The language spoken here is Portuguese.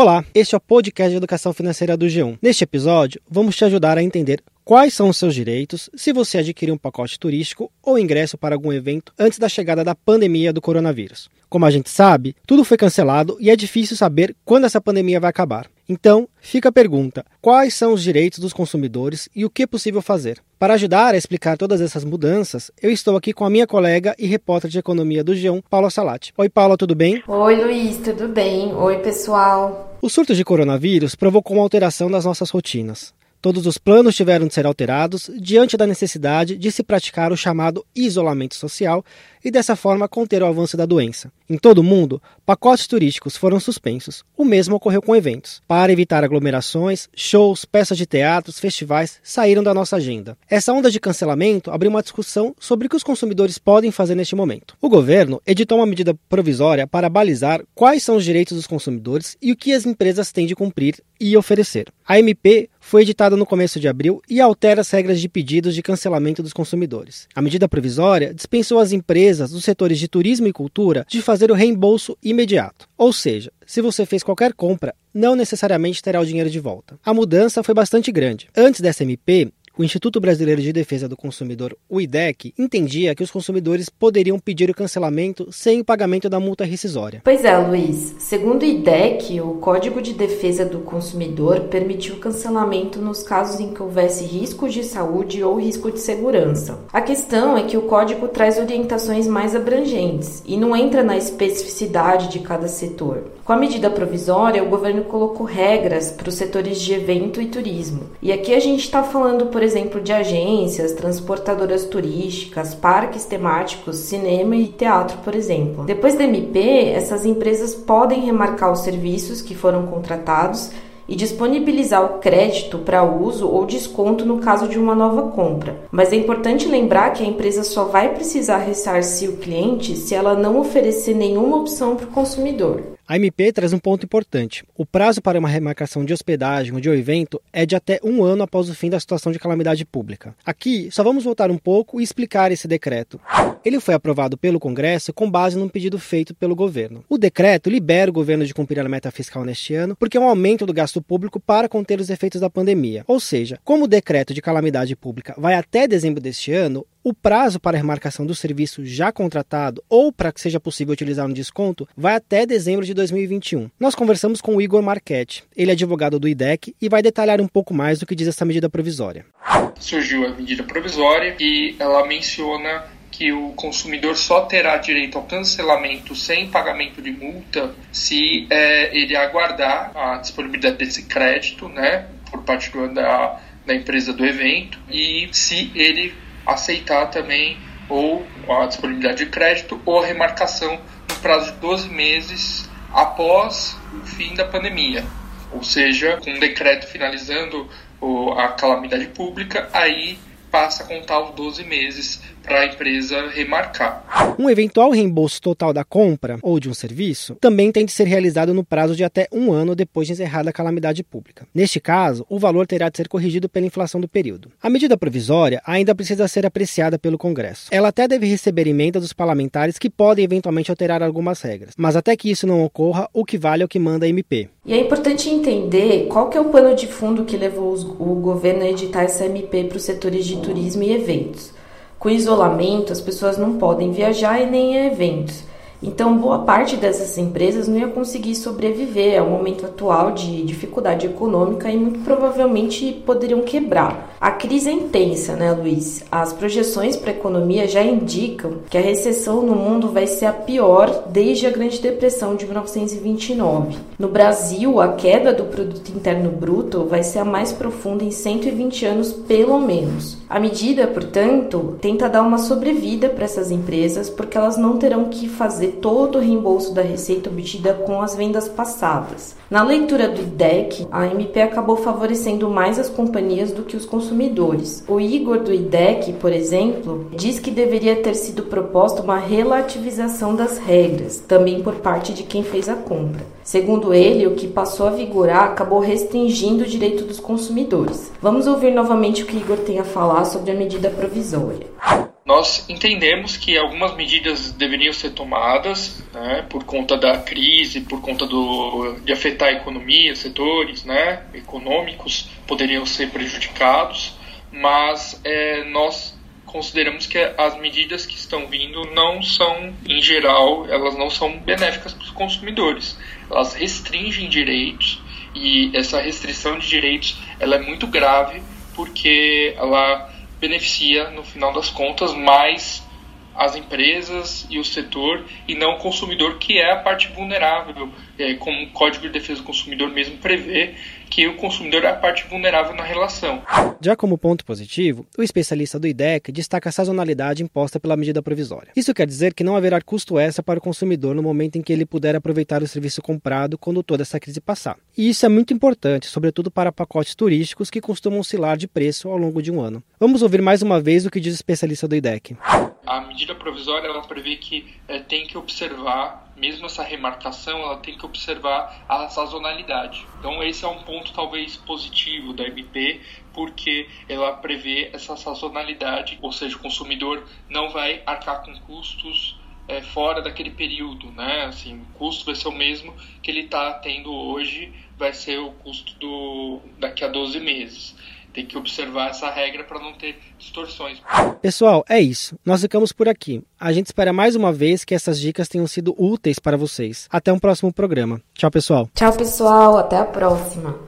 Olá, este é o podcast de educação financeira do G1. Neste episódio, vamos te ajudar a entender quais são os seus direitos se você adquirir um pacote turístico ou ingresso para algum evento antes da chegada da pandemia do coronavírus. Como a gente sabe, tudo foi cancelado e é difícil saber quando essa pandemia vai acabar. Então, fica a pergunta: quais são os direitos dos consumidores e o que é possível fazer? Para ajudar a explicar todas essas mudanças, eu estou aqui com a minha colega e repórter de economia do G1, Paula Salati. Oi, Paula, tudo bem? Oi, Luiz, tudo bem? Oi, pessoal. O surto de coronavírus provocou uma alteração das nossas rotinas. Todos os planos tiveram de ser alterados diante da necessidade de se praticar o chamado isolamento social e dessa forma conter o avanço da doença. Em todo o mundo, pacotes turísticos foram suspensos. O mesmo ocorreu com eventos. Para evitar aglomerações, shows, peças de teatros, festivais saíram da nossa agenda. Essa onda de cancelamento abriu uma discussão sobre o que os consumidores podem fazer neste momento. O governo editou uma medida provisória para balizar quais são os direitos dos consumidores e o que as empresas têm de cumprir e oferecer. A MP foi editada no começo de abril e altera as regras de pedidos de cancelamento dos consumidores. A medida provisória dispensou as empresas dos setores de turismo e cultura de fazer o reembolso imediato. Ou seja, se você fez qualquer compra, não necessariamente terá o dinheiro de volta. A mudança foi bastante grande. Antes dessa MP, o Instituto Brasileiro de Defesa do Consumidor, o IDEC, entendia que os consumidores poderiam pedir o cancelamento sem o pagamento da multa rescisória. Pois é, Luiz. Segundo o IDEC, o Código de Defesa do Consumidor permitiu o cancelamento nos casos em que houvesse risco de saúde ou risco de segurança. A questão é que o código traz orientações mais abrangentes e não entra na especificidade de cada setor. Com a medida provisória, o governo colocou regras para os setores de evento e turismo. E aqui a gente está falando, por exemplo, de agências, transportadoras turísticas, parques temáticos, cinema e teatro, por exemplo. Depois da MP, essas empresas podem remarcar os serviços que foram contratados e disponibilizar o crédito para uso ou desconto no caso de uma nova compra. Mas é importante lembrar que a empresa só vai precisar ressarcir o cliente se ela não oferecer nenhuma opção para o consumidor. A MP traz um ponto importante. O prazo para uma remarcação de hospedagem ou de um evento é de até um ano após o fim da situação de calamidade pública. Aqui, só vamos voltar um pouco e explicar esse decreto. Ele foi aprovado pelo Congresso com base num pedido feito pelo governo. O decreto libera o governo de cumprir a meta fiscal neste ano, porque é um aumento do gasto público para conter os efeitos da pandemia. Ou seja, como o decreto de calamidade pública vai até dezembro deste ano, o prazo para a remarcação do serviço já contratado ou para que seja possível utilizar um desconto vai até dezembro de 2021. Nós conversamos com o Igor Marchetti, ele é advogado do IDEC e vai detalhar um pouco mais do que diz essa medida provisória. Surgiu a medida provisória e ela menciona que o consumidor só terá direito ao cancelamento sem pagamento de multa se é, ele aguardar a disponibilidade desse crédito, né, por parte do, da, da empresa do evento e se ele aceitar também ou a disponibilidade de crédito ou a remarcação no prazo de 12 meses após o fim da pandemia. Ou seja, com um decreto finalizando a calamidade pública, aí passa a contar os 12 meses para a empresa remarcar. Um eventual reembolso total da compra ou de um serviço também tem de ser realizado no prazo de até um ano depois de encerrada a calamidade pública. Neste caso, o valor terá de ser corrigido pela inflação do período. A medida provisória ainda precisa ser apreciada pelo Congresso. Ela até deve receber emenda dos parlamentares que podem eventualmente alterar algumas regras, mas até que isso não ocorra, o que vale é o que manda a MP. E é importante entender qual que é o pano de fundo que levou o governo a editar essa MP para os setores de turismo e eventos. Com isolamento, as pessoas não podem viajar e nem a eventos. Então, boa parte dessas empresas não ia conseguir sobreviver ao momento atual de dificuldade econômica e muito provavelmente poderiam quebrar. A crise é intensa, né, Luiz? As projeções para a economia já indicam que a recessão no mundo vai ser a pior desde a Grande Depressão de 1929. No Brasil, a queda do produto interno bruto vai ser a mais profunda em 120 anos, pelo menos. A medida, portanto, tenta dar uma sobrevida para essas empresas porque elas não terão que fazer todo o reembolso da receita obtida com as vendas passadas. Na leitura do IDEC, a MP acabou favorecendo mais as companhias do que os consumidores. O Igor do IDEC, por exemplo, diz que deveria ter sido proposta uma relativização das regras, também por parte de quem fez a compra. Segundo ele, o que passou a vigorar acabou restringindo o direito dos consumidores. Vamos ouvir novamente o que Igor tem a falar sobre a medida provisória nós entendemos que algumas medidas deveriam ser tomadas né, por conta da crise, por conta do, de afetar a economia, setores né, econômicos poderiam ser prejudicados, mas é, nós consideramos que as medidas que estão vindo não são, em geral, elas não são benéficas para os consumidores. Elas restringem direitos e essa restrição de direitos ela é muito grave porque ela beneficia, no final das contas, mais as empresas e o setor e não o consumidor, que é a parte vulnerável, é, como o Código de Defesa do Consumidor mesmo prevê, que o consumidor é a parte vulnerável na relação. Já como ponto positivo, o especialista do IDEC destaca a sazonalidade imposta pela medida provisória. Isso quer dizer que não haverá custo extra para o consumidor no momento em que ele puder aproveitar o serviço comprado quando toda essa crise passar. E isso é muito importante, sobretudo para pacotes turísticos que costumam oscilar de preço ao longo de um ano. Vamos ouvir mais uma vez o que diz o especialista do IDEC. A medida provisória ela prevê que é, tem que observar mesmo essa remarcação, ela tem que observar a sazonalidade. Então, esse é um ponto talvez positivo da MP, porque ela prevê essa sazonalidade, ou seja, o consumidor não vai arcar com custos é, fora daquele período, né? Assim, o custo vai ser o mesmo que ele está tendo hoje, vai ser o custo do daqui a 12 meses tem que observar essa regra para não ter distorções. Pessoal, é isso. Nós ficamos por aqui. A gente espera mais uma vez que essas dicas tenham sido úteis para vocês. Até um próximo programa. Tchau, pessoal. Tchau, pessoal. Até a próxima.